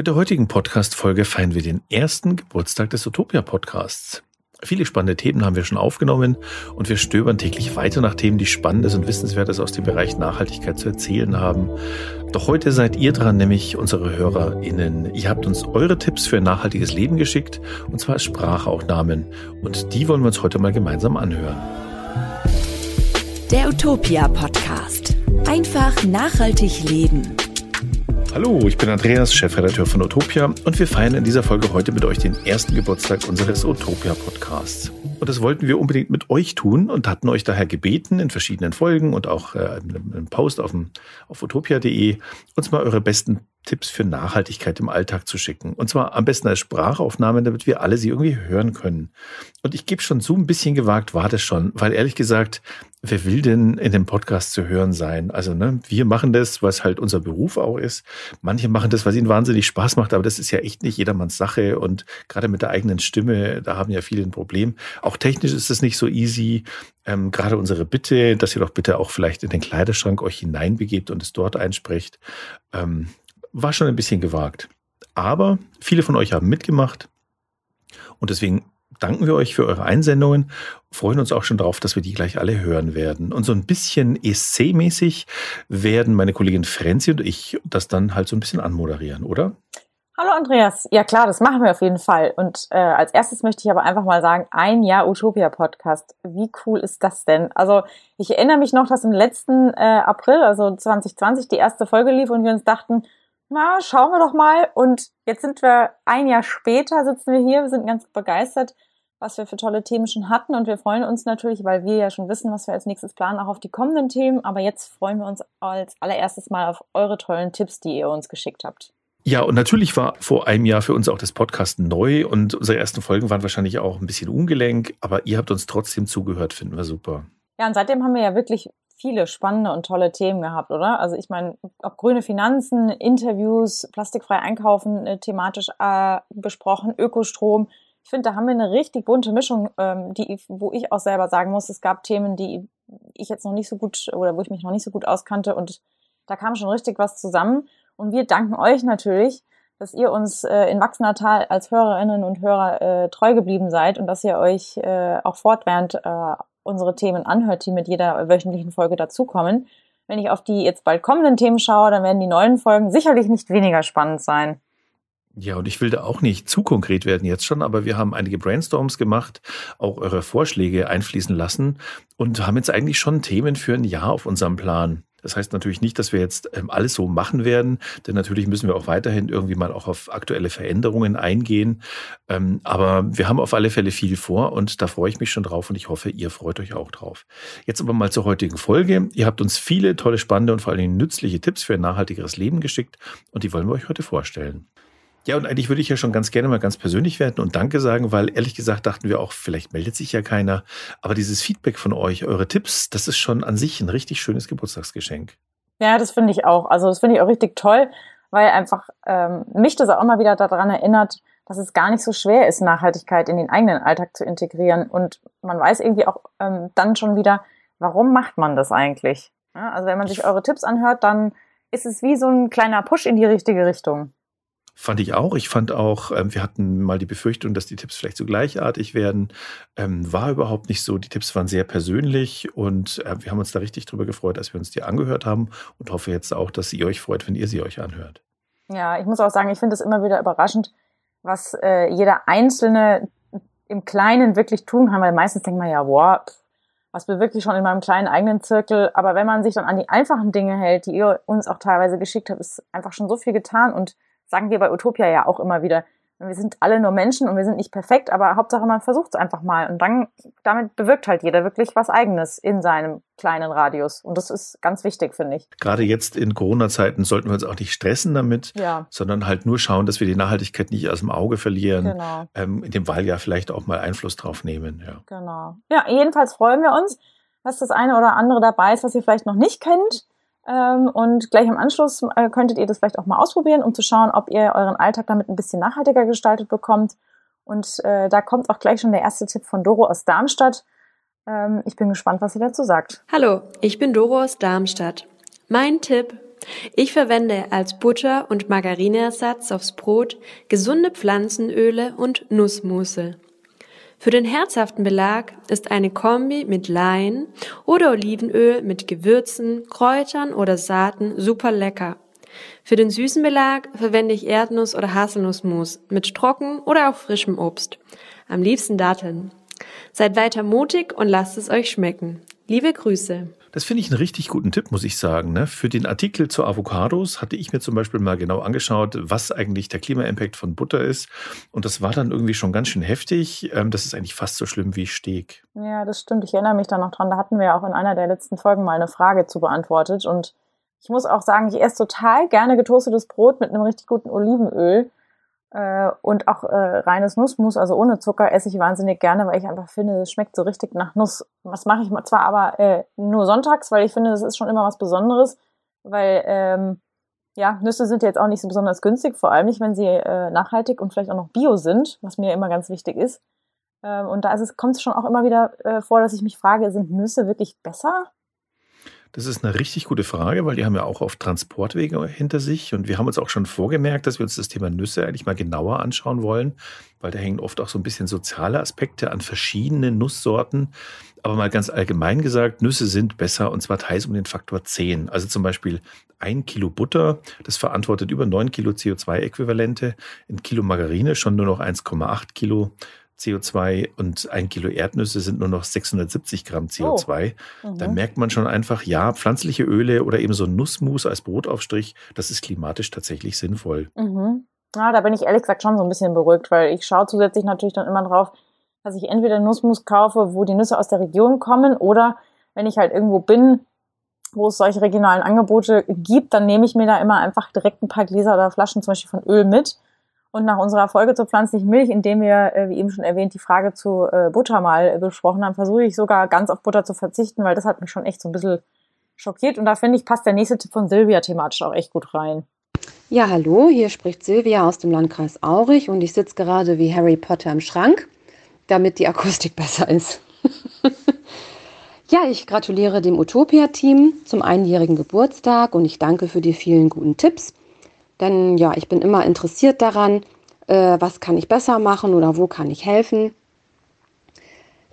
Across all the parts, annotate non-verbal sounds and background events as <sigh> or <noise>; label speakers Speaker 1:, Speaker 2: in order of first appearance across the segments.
Speaker 1: Mit der heutigen Podcast-Folge feiern wir den ersten Geburtstag des Utopia-Podcasts. Viele spannende Themen haben wir schon aufgenommen und wir stöbern täglich weiter nach Themen, die Spannendes und Wissenswertes aus dem Bereich Nachhaltigkeit zu erzählen haben. Doch heute seid ihr dran, nämlich unsere HörerInnen. Ihr habt uns eure Tipps für ein nachhaltiges Leben geschickt und zwar als Sprachaufnahmen und die wollen wir uns heute mal gemeinsam anhören.
Speaker 2: Der Utopia Podcast. Einfach nachhaltig leben.
Speaker 1: Hallo, ich bin Andreas, Chefredakteur von Utopia und wir feiern in dieser Folge heute mit euch den ersten Geburtstag unseres Utopia Podcasts. Und das wollten wir unbedingt mit euch tun und hatten euch daher gebeten, in verschiedenen Folgen und auch äh, einem Post auf, auf utopia.de uns mal eure besten Tipps für Nachhaltigkeit im Alltag zu schicken. Und zwar am besten als Sprachaufnahme, damit wir alle sie irgendwie hören können. Und ich gebe schon so ein bisschen gewagt, war das schon, weil ehrlich gesagt, wer will denn in dem Podcast zu hören sein? Also, ne, wir machen das, was halt unser Beruf auch ist. Manche machen das, was ihnen wahnsinnig Spaß macht, aber das ist ja echt nicht jedermanns Sache. Und gerade mit der eigenen Stimme, da haben ja viele ein Problem. Auch technisch ist es nicht so easy. Ähm, gerade unsere Bitte, dass ihr doch bitte auch vielleicht in den Kleiderschrank euch hineinbegebt und es dort einsprecht. Ähm, war schon ein bisschen gewagt. Aber viele von euch haben mitgemacht. Und deswegen danken wir euch für eure Einsendungen, freuen uns auch schon darauf, dass wir die gleich alle hören werden. Und so ein bisschen ESC-mäßig werden meine Kollegin Frenzi und ich das dann halt so ein bisschen anmoderieren, oder?
Speaker 3: Hallo Andreas. Ja klar, das machen wir auf jeden Fall. Und äh, als erstes möchte ich aber einfach mal sagen, ein Jahr Utopia Podcast. Wie cool ist das denn? Also ich erinnere mich noch, dass im letzten äh, April, also 2020, die erste Folge lief und wir uns dachten, na, schauen wir doch mal. Und jetzt sind wir ein Jahr später, sitzen wir hier, wir sind ganz begeistert, was wir für tolle Themen schon hatten. Und wir freuen uns natürlich, weil wir ja schon wissen, was wir als nächstes planen, auch auf die kommenden Themen. Aber jetzt freuen wir uns als allererstes mal auf eure tollen Tipps, die ihr uns geschickt habt.
Speaker 1: Ja, und natürlich war vor einem Jahr für uns auch das Podcast neu und unsere ersten Folgen waren wahrscheinlich auch ein bisschen ungelenk, aber ihr habt uns trotzdem zugehört, finden wir super.
Speaker 3: Ja, und seitdem haben wir ja wirklich viele spannende und tolle Themen gehabt, oder? Also ich meine, ob grüne Finanzen, Interviews, plastikfrei einkaufen äh, thematisch äh, besprochen, Ökostrom. Ich finde, da haben wir eine richtig bunte Mischung, ähm, die, wo ich auch selber sagen muss, es gab Themen, die ich jetzt noch nicht so gut oder wo ich mich noch nicht so gut auskannte und da kam schon richtig was zusammen. Und wir danken euch natürlich, dass ihr uns äh, in wachsender Tal als Hörerinnen und Hörer äh, treu geblieben seid und dass ihr euch äh, auch fortwährend äh, unsere Themen anhört, die mit jeder wöchentlichen Folge dazukommen. Wenn ich auf die jetzt bald kommenden Themen schaue, dann werden die neuen Folgen sicherlich nicht weniger spannend sein.
Speaker 1: Ja, und ich will da auch nicht zu konkret werden jetzt schon, aber wir haben einige Brainstorms gemacht, auch eure Vorschläge einfließen lassen und haben jetzt eigentlich schon Themen für ein Jahr auf unserem Plan. Das heißt natürlich nicht, dass wir jetzt ähm, alles so machen werden, denn natürlich müssen wir auch weiterhin irgendwie mal auch auf aktuelle Veränderungen eingehen. Ähm, aber wir haben auf alle Fälle viel vor und da freue ich mich schon drauf und ich hoffe, ihr freut euch auch drauf. Jetzt aber mal zur heutigen Folge. Ihr habt uns viele tolle, spannende und vor allen Dingen nützliche Tipps für ein nachhaltigeres Leben geschickt und die wollen wir euch heute vorstellen. Ja, und eigentlich würde ich ja schon ganz gerne mal ganz persönlich werden und Danke sagen, weil ehrlich gesagt dachten wir auch, vielleicht meldet sich ja keiner. Aber dieses Feedback von euch, eure Tipps, das ist schon an sich ein richtig schönes Geburtstagsgeschenk.
Speaker 3: Ja, das finde ich auch. Also das finde ich auch richtig toll, weil einfach ähm, mich das auch immer wieder daran erinnert, dass es gar nicht so schwer ist, Nachhaltigkeit in den eigenen Alltag zu integrieren. Und man weiß irgendwie auch ähm, dann schon wieder, warum macht man das eigentlich? Ja, also wenn man sich eure Tipps anhört, dann ist es wie so ein kleiner Push in die richtige Richtung.
Speaker 1: Fand ich auch. Ich fand auch, ähm, wir hatten mal die Befürchtung, dass die Tipps vielleicht so gleichartig werden. Ähm, war überhaupt nicht so. Die Tipps waren sehr persönlich und äh, wir haben uns da richtig drüber gefreut, als wir uns die angehört haben und hoffe jetzt auch, dass ihr euch freut, wenn ihr sie euch anhört.
Speaker 3: Ja, ich muss auch sagen, ich finde es immer wieder überraschend, was äh, jeder Einzelne im Kleinen wirklich tun kann, weil meistens denkt man ja, boah, was bewirkt sich schon in meinem kleinen eigenen Zirkel. Aber wenn man sich dann an die einfachen Dinge hält, die ihr uns auch teilweise geschickt habt, ist einfach schon so viel getan und sagen wir bei Utopia ja auch immer wieder. Wir sind alle nur Menschen und wir sind nicht perfekt, aber Hauptsache man versucht es einfach mal. Und dann, damit bewirkt halt jeder wirklich was Eigenes in seinem kleinen Radius. Und das ist ganz wichtig, finde ich.
Speaker 1: Gerade jetzt in Corona-Zeiten sollten wir uns auch nicht stressen damit, ja. sondern halt nur schauen, dass wir die Nachhaltigkeit nicht aus dem Auge verlieren. Genau. Ähm, in dem Wahljahr vielleicht auch mal Einfluss drauf nehmen. Ja.
Speaker 3: Genau. Ja, jedenfalls freuen wir uns, dass das eine oder andere dabei ist, was ihr vielleicht noch nicht kennt. Ähm, und gleich im Anschluss äh, könntet ihr das vielleicht auch mal ausprobieren, um zu schauen, ob ihr euren Alltag damit ein bisschen nachhaltiger gestaltet bekommt. Und äh, da kommt auch gleich schon der erste Tipp von Doro aus Darmstadt. Ähm, ich bin gespannt, was sie dazu sagt.
Speaker 2: Hallo, ich bin Doro aus Darmstadt. Mein Tipp
Speaker 4: Ich verwende als Butter- und Margarineersatz aufs Brot gesunde Pflanzenöle und Nussmusse. Für den herzhaften Belag ist eine Kombi mit Lein oder Olivenöl mit Gewürzen, Kräutern oder Saaten super lecker. Für den süßen Belag verwende ich Erdnuss- oder Haselnussmus mit trocken oder auch frischem Obst. Am liebsten Datteln. Seid weiter mutig und lasst es euch schmecken. Liebe Grüße.
Speaker 1: Das finde ich einen richtig guten Tipp, muss ich sagen. Ne? Für den Artikel zu Avocados hatte ich mir zum Beispiel mal genau angeschaut, was eigentlich der Klima-Impact von Butter ist. Und das war dann irgendwie schon ganz schön heftig. Ähm, das ist eigentlich fast so schlimm wie Steak.
Speaker 3: Ja, das stimmt. Ich erinnere mich da noch dran. Da hatten wir ja auch in einer der letzten Folgen mal eine Frage zu beantwortet. Und ich muss auch sagen, ich esse total gerne getoastetes Brot mit einem richtig guten Olivenöl. Äh, und auch äh, reines Nussmus, also ohne Zucker, esse ich wahnsinnig gerne, weil ich einfach finde, es schmeckt so richtig nach Nuss. Das mache ich zwar aber äh, nur sonntags, weil ich finde, das ist schon immer was Besonderes, weil ähm, ja, Nüsse sind jetzt auch nicht so besonders günstig, vor allem nicht, wenn sie äh, nachhaltig und vielleicht auch noch bio sind, was mir immer ganz wichtig ist. Ähm, und da kommt es schon auch immer wieder äh, vor, dass ich mich frage, sind Nüsse wirklich besser?
Speaker 1: Das ist eine richtig gute Frage, weil die haben ja auch oft Transportwege hinter sich. Und wir haben uns auch schon vorgemerkt, dass wir uns das Thema Nüsse eigentlich mal genauer anschauen wollen, weil da hängen oft auch so ein bisschen soziale Aspekte an verschiedenen Nusssorten. Aber mal ganz allgemein gesagt, Nüsse sind besser und zwar teils um den Faktor 10. Also zum Beispiel ein Kilo Butter, das verantwortet über 9 Kilo CO2-Äquivalente. Ein Kilo Margarine schon nur noch 1,8 Kilo. CO2 und ein Kilo Erdnüsse sind nur noch 670 Gramm CO2. Oh. Mhm. Da merkt man schon einfach, ja, pflanzliche Öle oder eben so Nussmus als Brotaufstrich, das ist klimatisch tatsächlich sinnvoll.
Speaker 3: Mhm. Ja, da bin ich ehrlich gesagt schon so ein bisschen beruhigt, weil ich schaue zusätzlich natürlich dann immer drauf, dass ich entweder Nussmus kaufe, wo die Nüsse aus der Region kommen oder wenn ich halt irgendwo bin, wo es solche regionalen Angebote gibt, dann nehme ich mir da immer einfach direkt ein paar Gläser oder Flaschen zum Beispiel von Öl mit und nach unserer Folge zur pflanzlichen Milch, in dem wir, äh, wie eben schon erwähnt, die Frage zu äh, Butter mal äh, besprochen haben, versuche ich sogar ganz auf Butter zu verzichten, weil das hat mich schon echt so ein bisschen schockiert. Und da finde ich, passt der nächste Tipp von Silvia thematisch auch echt gut rein.
Speaker 5: Ja, hallo, hier spricht Silvia aus dem Landkreis Aurich und ich sitze gerade wie Harry Potter im Schrank, damit die Akustik <laughs> besser ist. ja, ich gratuliere dem Utopia-Team zum einjährigen Geburtstag und ich danke für die vielen guten Tipps. Denn ja, ich bin immer interessiert daran, äh, was kann ich besser machen oder wo kann ich helfen.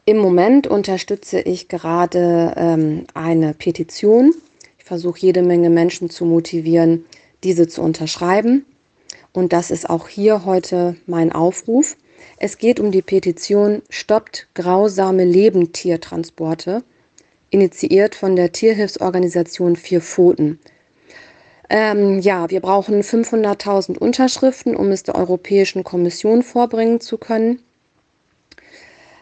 Speaker 5: Im Moment unterstütze ich gerade ähm, eine Petition. Ich versuche jede Menge Menschen zu motivieren, diese zu unterschreiben. Und das ist auch hier heute mein Aufruf. Es geht um die Petition Stoppt grausame Lebendtiertransporte, initiiert von der Tierhilfsorganisation Vier Pfoten. Ähm, ja, wir brauchen 500.000 Unterschriften, um es der Europäischen Kommission vorbringen zu können.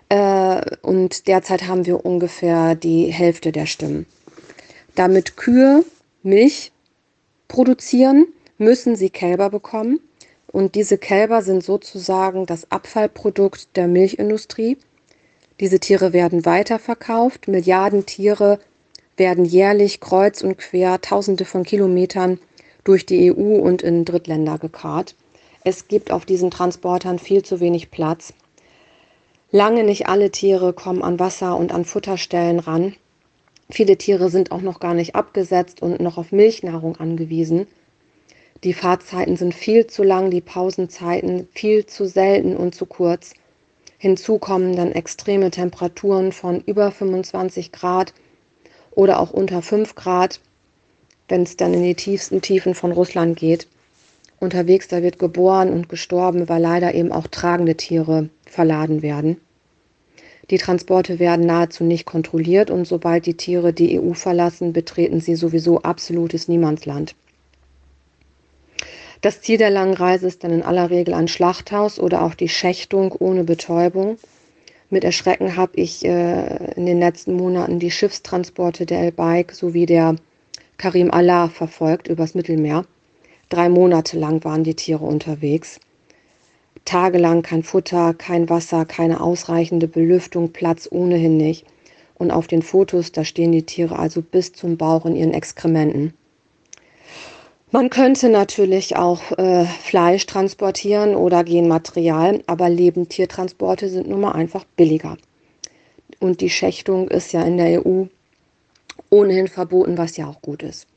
Speaker 5: Äh, und derzeit haben wir ungefähr die Hälfte der Stimmen. Damit Kühe Milch produzieren, müssen sie Kälber bekommen. Und diese Kälber sind sozusagen das Abfallprodukt der Milchindustrie. Diese Tiere werden weiterverkauft. Milliarden Tiere werden jährlich kreuz und quer Tausende von Kilometern durch die EU und in Drittländer gekarrt. Es gibt auf diesen Transportern viel zu wenig Platz. Lange nicht alle Tiere kommen an Wasser und an Futterstellen ran. Viele Tiere sind auch noch gar nicht abgesetzt und noch auf Milchnahrung angewiesen. Die Fahrzeiten sind viel zu lang, die Pausenzeiten viel zu selten und zu kurz. Hinzu kommen dann extreme Temperaturen von über 25 Grad oder auch unter 5 Grad, wenn es dann in die tiefsten Tiefen von Russland geht. Unterwegs, da wird geboren und gestorben, weil leider eben auch tragende Tiere verladen werden. Die Transporte werden nahezu nicht kontrolliert und sobald die Tiere die EU verlassen, betreten sie sowieso absolutes Niemandsland. Das Ziel der langen Reise ist dann in aller Regel ein Schlachthaus oder auch die Schächtung ohne Betäubung. Mit Erschrecken habe ich äh, in den letzten Monaten die Schiffstransporte der El-Baik sowie der Karim Allah verfolgt übers Mittelmeer. Drei Monate lang waren die Tiere unterwegs. Tagelang kein Futter, kein Wasser, keine ausreichende Belüftung, Platz ohnehin nicht. Und auf den Fotos, da stehen die Tiere also bis zum Bauch in ihren Exkrementen. Man könnte natürlich auch äh, Fleisch transportieren oder Genmaterial, aber Lebendtiertransporte sind nun mal einfach billiger. Und die Schächtung ist ja in der EU ohnehin verboten, was ja auch gut ist.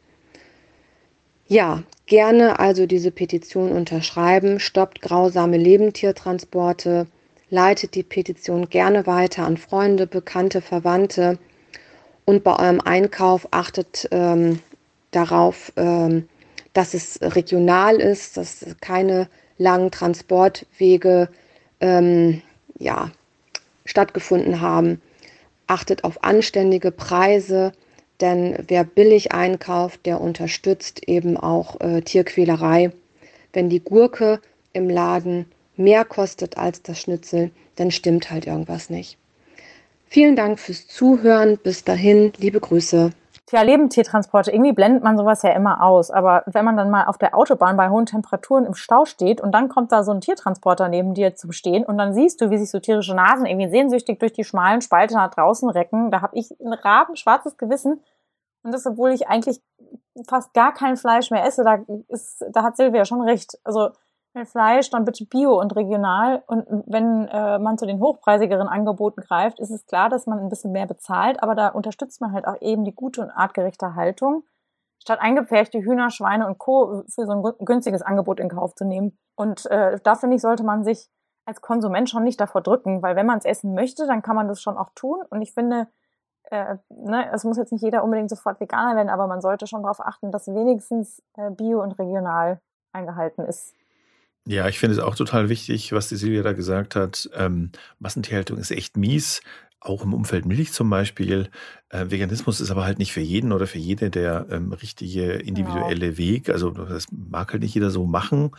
Speaker 5: Ja, gerne also diese Petition unterschreiben, stoppt grausame Lebendtiertransporte, leitet die Petition gerne weiter an Freunde, Bekannte, Verwandte und bei eurem Einkauf achtet ähm, darauf, ähm, dass es regional ist, dass keine langen Transportwege ähm, ja, stattgefunden haben. Achtet auf anständige Preise, denn wer billig einkauft, der unterstützt eben auch äh, Tierquälerei. Wenn die Gurke im Laden mehr kostet als das Schnitzel, dann stimmt halt irgendwas nicht. Vielen Dank fürs Zuhören. Bis dahin, liebe Grüße.
Speaker 3: Tja, Lebendtiertransporte, irgendwie blendet man sowas ja immer aus. Aber wenn man dann mal auf der Autobahn bei hohen Temperaturen im Stau steht und dann kommt da so ein Tiertransporter neben dir zum Stehen und dann siehst du, wie sich so tierische Nasen irgendwie sehnsüchtig durch die schmalen Spalte nach draußen recken, da habe ich ein rabenschwarzes Gewissen. Und das, obwohl ich eigentlich fast gar kein Fleisch mehr esse, da, ist, da hat Silvia schon recht. Also Fleisch, dann bitte bio und regional. Und wenn äh, man zu den hochpreisigeren Angeboten greift, ist es klar, dass man ein bisschen mehr bezahlt, aber da unterstützt man halt auch eben die gute und artgerechte Haltung, statt eingepferchte Hühner, Schweine und Co. für so ein günstiges Angebot in Kauf zu nehmen. Und äh, da finde ich, sollte man sich als Konsument schon nicht davor drücken, weil wenn man es essen möchte, dann kann man das schon auch tun. Und ich finde, äh, ne, es muss jetzt nicht jeder unbedingt sofort Veganer werden, aber man sollte schon darauf achten, dass wenigstens äh, bio und regional eingehalten ist.
Speaker 1: Ja, ich finde es auch total wichtig, was die Silvia da gesagt hat. Ähm, Massentierhaltung ist echt mies auch im Umfeld Milch zum Beispiel. Äh, Veganismus ist aber halt nicht für jeden oder für jede der ähm, richtige individuelle genau. Weg. Also das mag halt nicht jeder so machen.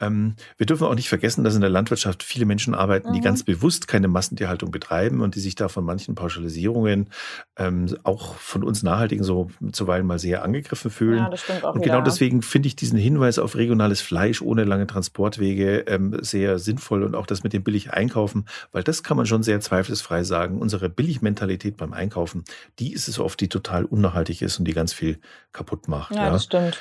Speaker 1: Ähm, wir dürfen auch nicht vergessen, dass in der Landwirtschaft viele Menschen arbeiten, mhm. die ganz bewusst keine Massentierhaltung betreiben und die sich da von manchen Pauschalisierungen ähm, auch von uns Nachhaltigen so zuweilen mal sehr angegriffen fühlen. Ja, das stimmt auch und genau wieder. deswegen finde ich diesen Hinweis auf regionales Fleisch ohne lange Transportwege ähm, sehr sinnvoll und auch das mit dem billig einkaufen, weil das kann man schon sehr zweifelsfrei sagen unsere Billigmentalität beim Einkaufen, die ist es oft, die total unnachhaltig ist und die ganz viel kaputt macht.
Speaker 3: Ja, ja. das stimmt.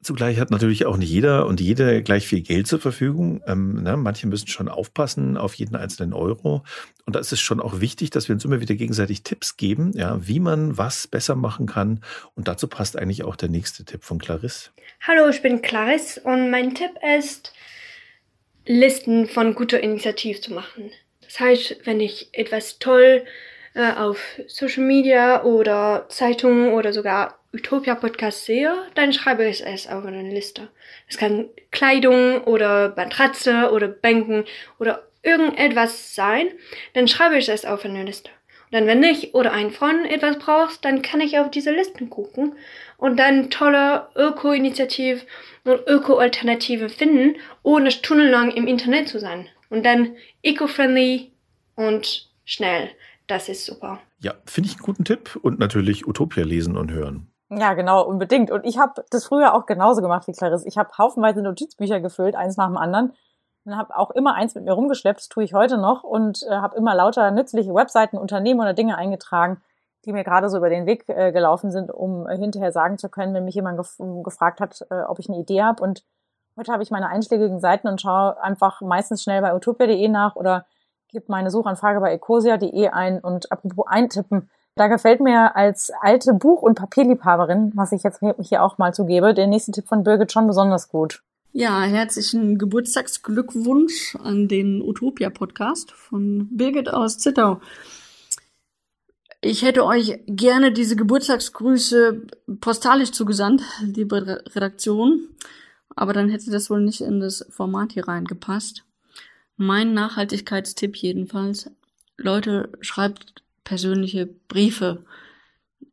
Speaker 1: Zugleich hat natürlich auch nicht jeder und jede gleich viel Geld zur Verfügung. Ähm, ne, manche müssen schon aufpassen auf jeden einzelnen Euro. Und da ist es schon auch wichtig, dass wir uns immer wieder gegenseitig Tipps geben, ja, wie man was besser machen kann. Und dazu passt eigentlich auch der nächste Tipp von Clarisse.
Speaker 6: Hallo, ich bin Clarisse und mein Tipp ist, Listen von guter Initiativ zu machen. Das heißt, wenn ich etwas toll äh, auf Social Media oder Zeitungen oder sogar Utopia Podcast sehe, dann schreibe ich es auf eine Liste. Es kann Kleidung oder Matratze oder Bänken oder irgendetwas sein, dann schreibe ich es auf eine Liste. Und dann, wenn ich oder ein Freund etwas braucht, dann kann ich auf diese Listen gucken und dann tolle Öko-Initiative und Öko-Alternative finden, ohne stundenlang im Internet zu sein und dann eco-friendly und schnell. Das ist super.
Speaker 1: Ja, finde ich einen guten Tipp und natürlich Utopia lesen und hören.
Speaker 3: Ja, genau, unbedingt. Und ich habe das früher auch genauso gemacht wie Clarisse. Ich habe haufenweise Notizbücher gefüllt, eins nach dem anderen. Und habe auch immer eins mit mir rumgeschleppt, das tue ich heute noch. Und äh, habe immer lauter nützliche Webseiten, Unternehmen oder Dinge eingetragen, die mir gerade so über den Weg äh, gelaufen sind, um äh, hinterher sagen zu können, wenn mich jemand gef gefragt hat, äh, ob ich eine Idee habe. Und Heute habe ich meine einschlägigen Seiten und schaue einfach meistens schnell bei utopia.de nach oder gebe meine Suchanfrage bei ecosia.de ein und apropos eintippen. Da gefällt mir als alte Buch- und Papierliebhaberin, was ich jetzt hier auch mal zugebe, der nächste Tipp von Birgit schon besonders gut.
Speaker 7: Ja, herzlichen Geburtstagsglückwunsch an den Utopia-Podcast von Birgit aus Zittau. Ich hätte euch gerne diese Geburtstagsgrüße postalisch zugesandt, liebe Redaktion aber dann hätte das wohl nicht in das Format hier reingepasst. Mein Nachhaltigkeitstipp jedenfalls, Leute, schreibt persönliche Briefe.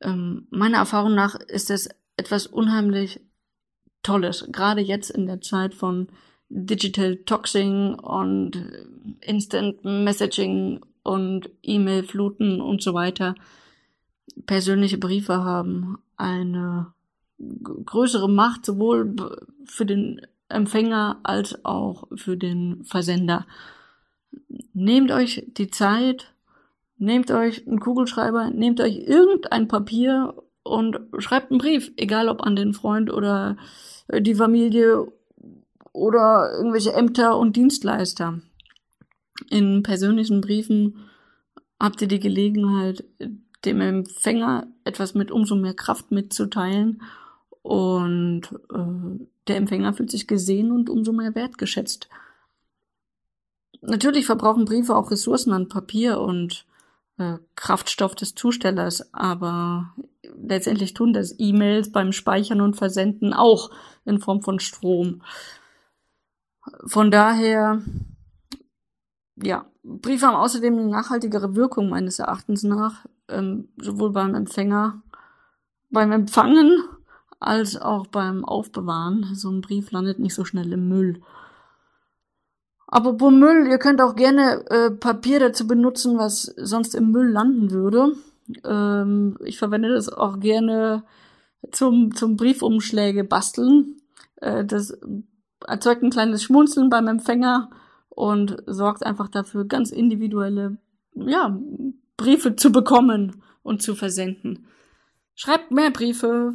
Speaker 7: Ähm, meiner Erfahrung nach ist es etwas unheimlich Tolles, gerade jetzt in der Zeit von Digital Toxing und Instant Messaging und E-Mail-Fluten und so weiter. Persönliche Briefe haben eine größere Macht sowohl für den Empfänger als auch für den Versender. Nehmt euch die Zeit, nehmt euch einen Kugelschreiber, nehmt euch irgendein Papier und schreibt einen Brief, egal ob an den Freund oder die Familie oder irgendwelche Ämter und Dienstleister. In persönlichen Briefen habt ihr die Gelegenheit, dem Empfänger etwas mit umso mehr Kraft mitzuteilen Und äh, der Empfänger fühlt sich gesehen und umso mehr wertgeschätzt. Natürlich verbrauchen Briefe auch Ressourcen an Papier und äh, Kraftstoff des Zustellers, aber letztendlich tun das E-Mails beim Speichern und Versenden auch in Form von Strom. Von daher, ja, Briefe haben außerdem eine nachhaltigere Wirkung meines Erachtens nach, ähm, sowohl beim Empfänger, beim Empfangen als auch beim Aufbewahren. So ein Brief landet nicht so schnell im Müll. Apropos Müll, ihr könnt auch gerne äh, Papier dazu benutzen, was sonst im Müll landen würde. Ähm, ich verwende das auch gerne zum, zum Briefumschläge basteln. Äh, das erzeugt ein kleines Schmunzeln beim Empfänger und sorgt einfach dafür, ganz individuelle ja, Briefe zu bekommen und zu versenden. Schreibt mehr Briefe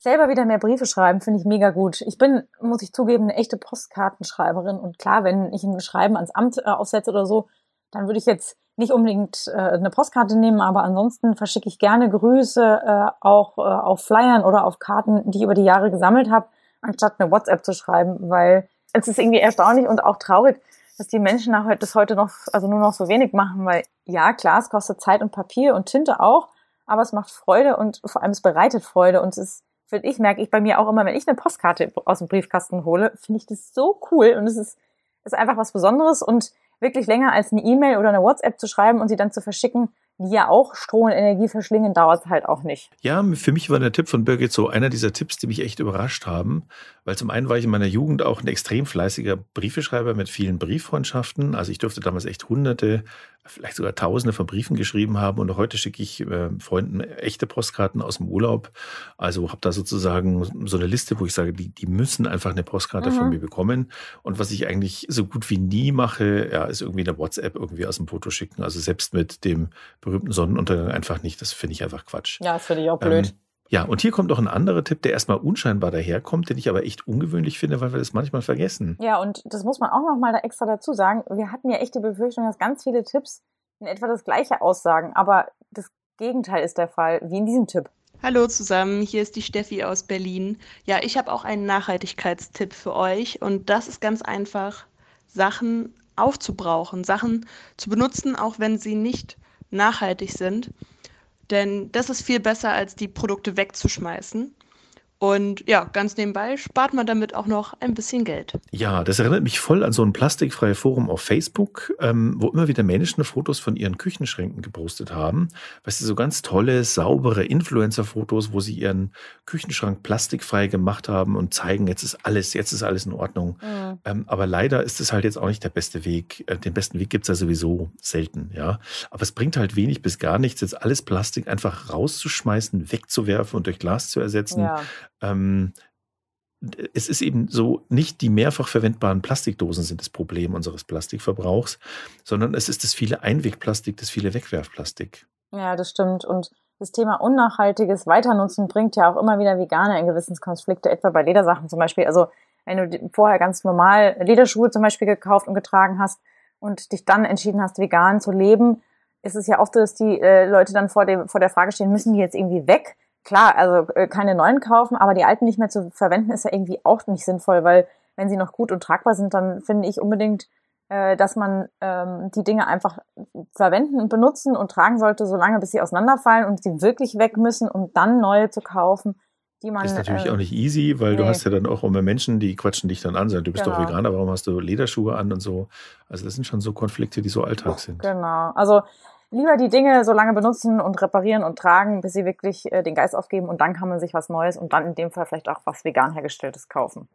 Speaker 3: selber wieder mehr Briefe schreiben, finde ich mega gut. Ich bin, muss ich zugeben, eine echte Postkartenschreiberin. Und klar, wenn ich ein Schreiben ans Amt äh, aufsetze oder so, dann würde ich jetzt nicht unbedingt äh, eine Postkarte nehmen, aber ansonsten verschicke ich gerne Grüße äh, auch äh, auf Flyern oder auf Karten, die ich über die Jahre gesammelt habe, anstatt eine WhatsApp zu schreiben, weil es ist irgendwie erstaunlich und auch traurig, dass die Menschen nach das heute noch, also nur noch so wenig machen, weil ja, klar, es kostet Zeit und Papier und Tinte auch, aber es macht Freude und vor allem es bereitet Freude und es ist finde ich, merke ich bei mir auch immer, wenn ich eine Postkarte aus dem Briefkasten hole, finde ich das so cool und es ist, ist einfach was Besonderes und wirklich länger als eine E-Mail oder eine WhatsApp zu schreiben und sie dann zu verschicken, die ja auch Strom und Energie verschlingen, dauert es halt auch nicht.
Speaker 1: Ja, für mich war der Tipp von Birgit so einer dieser Tipps, die mich echt überrascht haben, weil zum einen war ich in meiner Jugend auch ein extrem fleißiger Briefeschreiber mit vielen Brieffreundschaften. Also ich durfte damals echt hunderte, vielleicht sogar tausende von Briefen geschrieben haben und heute schicke ich äh, Freunden echte Postkarten aus dem Urlaub. Also habe da sozusagen so eine Liste, wo ich sage, die, die müssen einfach eine Postkarte mhm. von mir bekommen. Und was ich eigentlich so gut wie nie mache, ja, ist irgendwie eine WhatsApp irgendwie aus dem Foto schicken. Also selbst mit dem berühmten Sonnenuntergang einfach nicht. Das finde ich einfach Quatsch.
Speaker 3: Ja, das finde ich auch blöd. Ähm,
Speaker 1: ja, und hier kommt noch ein anderer Tipp, der erstmal unscheinbar daherkommt, den ich aber echt ungewöhnlich finde, weil wir das manchmal vergessen.
Speaker 3: Ja, und das muss man auch noch mal da extra dazu sagen. Wir hatten ja echt die Befürchtung, dass ganz viele Tipps in etwa das Gleiche aussagen, aber das Gegenteil ist der Fall, wie in diesem Tipp.
Speaker 8: Hallo zusammen, hier ist die Steffi aus Berlin. Ja, ich habe auch einen Nachhaltigkeitstipp für euch und das ist ganz einfach, Sachen aufzubrauchen, Sachen zu benutzen, auch wenn sie nicht nachhaltig sind. Denn das ist viel besser, als die Produkte wegzuschmeißen. Und ja, ganz nebenbei spart man damit auch noch ein bisschen Geld.
Speaker 1: Ja, das erinnert mich voll an so ein plastikfreies Forum auf Facebook, ähm, wo immer wieder Menschen Fotos von ihren Küchenschränken gepostet haben. Weißt du, so ganz tolle, saubere Influencer-Fotos, wo sie ihren Küchenschrank plastikfrei gemacht haben und zeigen, jetzt ist alles, jetzt ist alles in Ordnung. Mhm. Ähm, aber leider ist es halt jetzt auch nicht der beste Weg. Äh, den besten Weg gibt's ja sowieso selten, ja. Aber es bringt halt wenig bis gar nichts, jetzt alles Plastik einfach rauszuschmeißen, wegzuwerfen und durch Glas zu ersetzen. Ja ähm, es ist eben so, nicht die mehrfach verwendbaren Plastikdosen sind das Problem unseres Plastikverbrauchs, sondern es ist das viele Einwegplastik, das viele Wegwerfplastik.
Speaker 3: Ja, das stimmt. Und das Thema unnachhaltiges Weiternutzen bringt ja auch immer wieder Veganer in Gewissenskonflikte, etwa bei Ledersachen zum Beispiel. Also wenn du vorher ganz normal Lederschuhe zum Beispiel gekauft und getragen hast und dich dann entschieden hast, vegan zu leben, ist es ja oft so, dass die äh, Leute dann vor, dem, vor der Frage stehen, müssen die jetzt irgendwie weg? Klar, also äh, keine neuen kaufen, aber die alten nicht mehr zu verwenden, ist ja irgendwie auch nicht sinnvoll, weil wenn sie noch gut und tragbar sind, dann finde ich unbedingt, äh, dass man ähm, die Dinge einfach verwenden und benutzen und tragen sollte, solange bis sie auseinanderfallen und sie wirklich weg müssen, um dann neue zu kaufen. Die man,
Speaker 1: ist natürlich äh, auch nicht easy, weil nee. du hast ja dann auch immer Menschen, die quatschen dich dann an, sagen, du bist genau. doch Veganer, warum hast du Lederschuhe an und so. Also das sind schon so Konflikte, die so Alltag sind.
Speaker 3: Genau. Also lieber die Dinge so lange benutzen und reparieren und tragen, bis sie wirklich äh, den Geist aufgeben und dann kann man sich was Neues und dann in dem Fall vielleicht auch was vegan hergestelltes kaufen.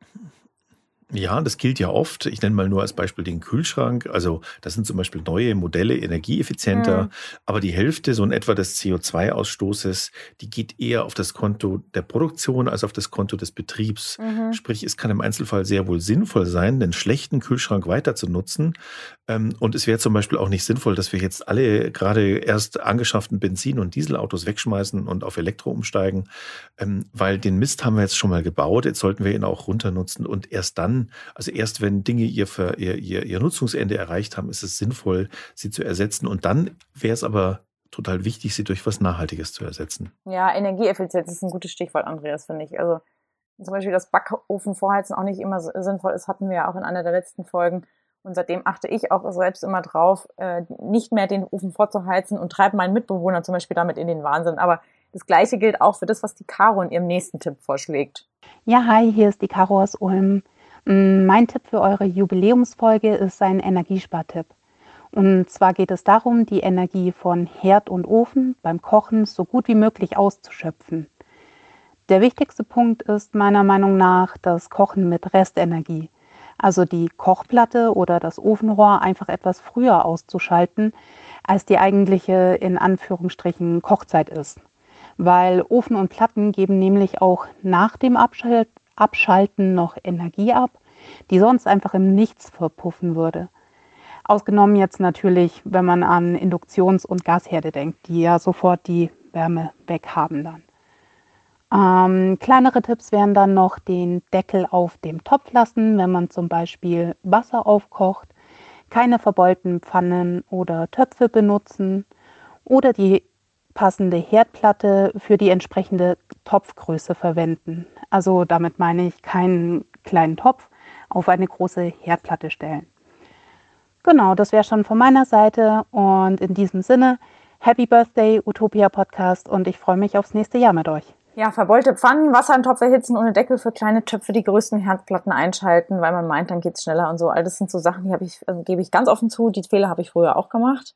Speaker 1: Ja, das gilt ja oft. Ich nenne mal nur als Beispiel den Kühlschrank. Also das sind zum Beispiel neue Modelle, energieeffizienter, mhm. aber die Hälfte so in etwa des CO2-Ausstoßes, die geht eher auf das Konto der Produktion als auf das Konto des Betriebs. Mhm. Sprich, es kann im Einzelfall sehr wohl sinnvoll sein, den schlechten Kühlschrank weiter zu nutzen. Ähm, und es wäre zum Beispiel auch nicht sinnvoll, dass wir jetzt alle gerade erst angeschafften Benzin- und Dieselautos wegschmeißen und auf Elektro umsteigen, ähm, weil den Mist haben wir jetzt schon mal gebaut. Jetzt sollten wir ihn auch runter nutzen und erst dann also erst wenn Dinge ihr, ihr, ihr, ihr Nutzungsende erreicht haben, ist es sinnvoll, sie zu ersetzen. Und dann wäre es aber total wichtig, sie durch was Nachhaltiges zu ersetzen.
Speaker 3: Ja, Energieeffizienz ist ein gutes Stichwort, Andreas, finde ich. Also zum Beispiel das Backofen vorheizen auch nicht immer sinnvoll ist, hatten wir ja auch in einer der letzten Folgen. Und seitdem achte ich auch selbst immer drauf, äh, nicht mehr den Ofen vorzuheizen und treibe meinen Mitbewohner zum Beispiel damit in den Wahnsinn. Aber das Gleiche gilt auch für das, was die Caro in ihrem nächsten Tipp vorschlägt.
Speaker 9: Ja, hi, hier ist die Caro aus Ulm. Mm, mein Tipp für eure Jubiläumsfolge ist ein Energiespartipp. Und zwar geht es darum, die Energie von Herd und Ofen beim Kochen so gut wie möglich auszuschöpfen. Der wichtigste Punkt ist meiner Meinung nach das Kochen mit Restenergie also die Kochplatte oder das Ofenrohr einfach etwas früher auszuschalten, als die eigentliche in Anführungsstrichen Kochzeit ist. Weil Ofen und Platten geben nämlich auch nach dem Abschalt Abschalten noch Energie ab, die sonst einfach im Nichts verpuffen würde. Ausgenommen jetzt natürlich, wenn man an Induktions- und Gasherde denkt, die ja sofort die Wärme weghaben dann. Ähm, kleinere Tipps wären dann noch den Deckel auf dem Topf lassen, wenn man zum Beispiel Wasser aufkocht, keine verbeulten Pfannen oder Töpfe benutzen oder die passende Herdplatte für die entsprechende Topfgröße verwenden. Also damit meine ich keinen kleinen Topf auf eine große Herdplatte stellen. Genau, das wäre schon von meiner Seite und in diesem Sinne, Happy Birthday Utopia Podcast und ich freue mich aufs nächste Jahr mit euch.
Speaker 3: Ja, verbeulte Pfannen, Wasser im Topf erhitzen, ohne Deckel für kleine Töpfe die größten Herdplatten einschalten, weil man meint, dann geht's schneller und so. All das sind so Sachen, die ich, also gebe ich ganz offen zu. Die Fehler habe ich früher auch gemacht.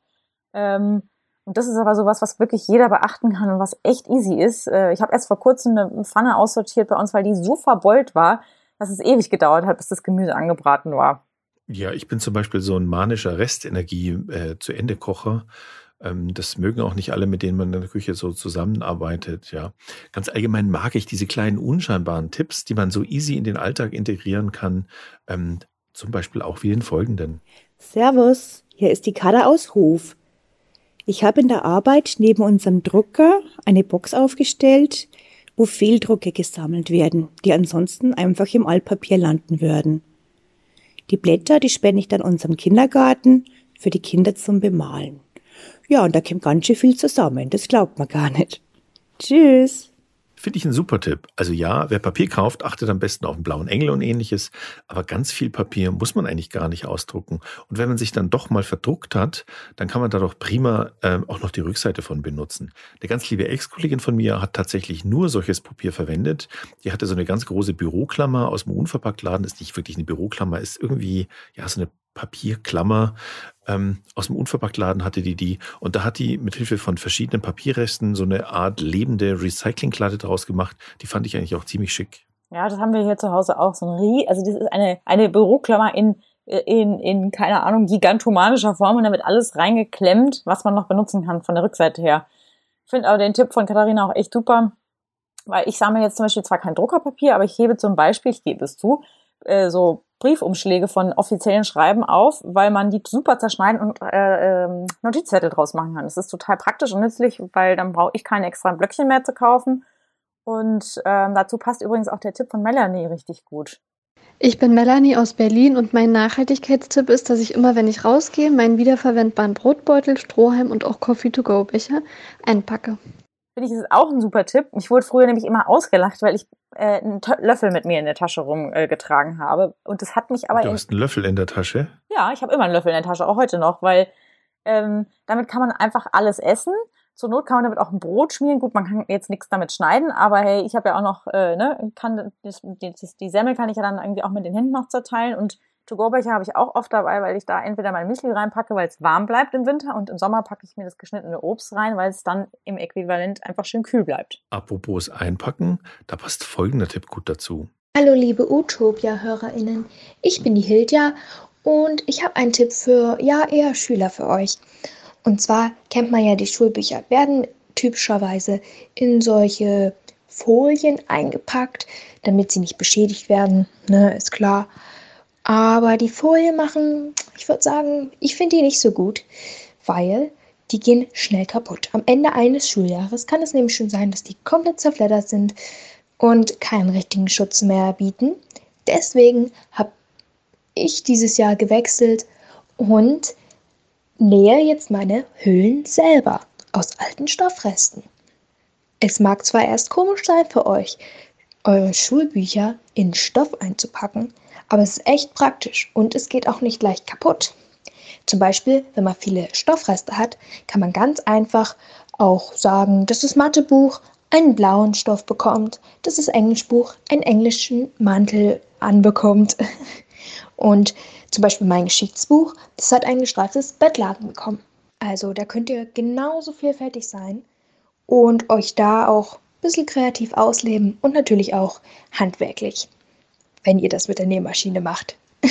Speaker 3: Ähm, und das ist aber sowas, was wirklich jeder beachten kann und was echt easy ist. Äh, ich habe erst vor kurzem eine Pfanne aussortiert bei uns, weil die so verbeult war, dass es ewig gedauert hat, bis das Gemüse angebraten war.
Speaker 1: Ja, ich bin zum Beispiel so ein manischer Restenergie äh, zu Ende Kocher. Ähm, das mögen auch nicht alle, mit denen man in der Küche so zusammenarbeitet, ja. Ganz allgemein mag ich diese kleinen unscheinbaren Tipps, die man so easy in den Alltag integrieren kann. Ähm, zum Beispiel auch wie den folgenden.
Speaker 10: Servus, hier ist die Kader aus Hof. Ich habe in der Arbeit neben unserem Drucker eine Box aufgestellt, wo Fehldrucke gesammelt werden, die ansonsten einfach im Altpapier landen würden. Die Blätter, die spende ich dann unserem Kindergarten für die Kinder zum Bemalen. Ja, und da kommt ganz schön viel zusammen. Das glaubt man gar nicht. Tschüss.
Speaker 1: Finde ich ein super Tipp. Also ja, wer Papier kauft, achtet am besten auf einen blauen Engel und ähnliches. Aber ganz viel Papier muss man eigentlich gar nicht ausdrucken. Und wenn man sich dann doch mal verdruckt hat, dann kann man da doch prima ähm, auch noch die Rückseite von benutzen. Eine ganz liebe Ex-Kollegin von mir hat tatsächlich nur solches Papier verwendet. Die hatte so eine ganz große Büroklammer aus dem Unverpacktladen. Ist nicht wirklich eine Büroklammer, ist irgendwie ja so eine Papierklammer ähm, aus dem Unverpacktladen hatte die die und da hat die mit Hilfe von verschiedenen Papierresten so eine Art lebende Recyclingkladde draus gemacht. Die fand ich eigentlich auch ziemlich schick.
Speaker 3: Ja, das haben wir hier zu Hause auch so ein Rie, also das ist eine eine Büroklammer in in, in, keine Ahnung, gigantomanischer Form und damit alles reingeklemmt, was man noch benutzen kann von der Rückseite her. Ich finde aber den Tipp von Katharina auch echt super, weil ich sammle jetzt zum Beispiel zwar kein Druckerpapier, aber ich hebe zum Beispiel, ich gebe es zu, äh, so Briefumschläge von offiziellen Schreiben auf, weil man die super zerschneiden und äh, äh, Notizzettel draus machen kann. Das ist total praktisch und nützlich, weil dann brauche ich keine extra Blöckchen mehr zu kaufen. Und ähm, dazu passt übrigens auch der Tipp von Melanie richtig gut.
Speaker 11: Ich bin Melanie aus Berlin und mein Nachhaltigkeitstipp ist, dass ich immer, wenn ich rausgehe, meinen wiederverwendbaren Brotbeutel, Strohhalm und auch Coffee-to-go-Becher einpacke.
Speaker 3: Finde ich, ist auch ein super Tipp. Ich wurde früher nämlich immer ausgelacht, weil ich äh, einen Löffel mit mir in der Tasche rumgetragen äh, habe. Und das hat mich aber.
Speaker 1: Du hast einen Löffel in der Tasche?
Speaker 3: Ja, ich habe immer einen Löffel in der Tasche, auch heute noch, weil ähm, damit kann man einfach alles essen. Zur Not kann man damit auch ein Brot schmieren. Gut, man kann jetzt nichts damit schneiden, aber hey, ich habe ja auch noch, äh, ne, kann das, das, die Semmel kann ich ja dann irgendwie auch mit den Händen noch zerteilen und To-Go-Becher habe ich auch oft dabei, weil ich da entweder mein Müsli reinpacke, weil es warm bleibt im Winter und im Sommer packe ich mir das geschnittene Obst rein, weil es dann im Äquivalent einfach schön kühl bleibt.
Speaker 1: Apropos einpacken, da passt folgender Tipp gut dazu.
Speaker 12: Hallo liebe Utopia-HörerInnen, ich bin die Hilja und ich habe einen Tipp für, ja, eher Schüler für euch. Und zwar kennt man ja die Schulbücher, werden typischerweise in solche Folien eingepackt, damit sie nicht beschädigt werden, ne, ist klar. Aber die Folie machen, ich würde sagen, ich finde die nicht so gut, weil die gehen schnell kaputt. Am Ende eines Schuljahres kann es nämlich schon sein, dass die komplett zerfleddert sind und keinen richtigen Schutz mehr bieten. Deswegen habe ich dieses Jahr gewechselt und nähe jetzt meine Hüllen selber aus alten Stoffresten. Es mag zwar erst komisch sein für euch, eure Schulbücher in Stoff einzupacken, aber es ist echt praktisch und es geht auch nicht leicht kaputt. Zum Beispiel, wenn man viele Stoffreste hat, kann man ganz einfach auch sagen, dass das Mathebuch einen blauen Stoff bekommt, dass das Englischbuch einen englischen Mantel anbekommt. <laughs> Und zum Beispiel mein Geschichtsbuch, das hat ein gestreiftes Bettlaken bekommen. Also da könnt ihr genauso vielfältig sein und euch da auch ein bisschen kreativ ausleben und natürlich auch handwerklich, wenn ihr das mit der Nähmaschine macht. <laughs>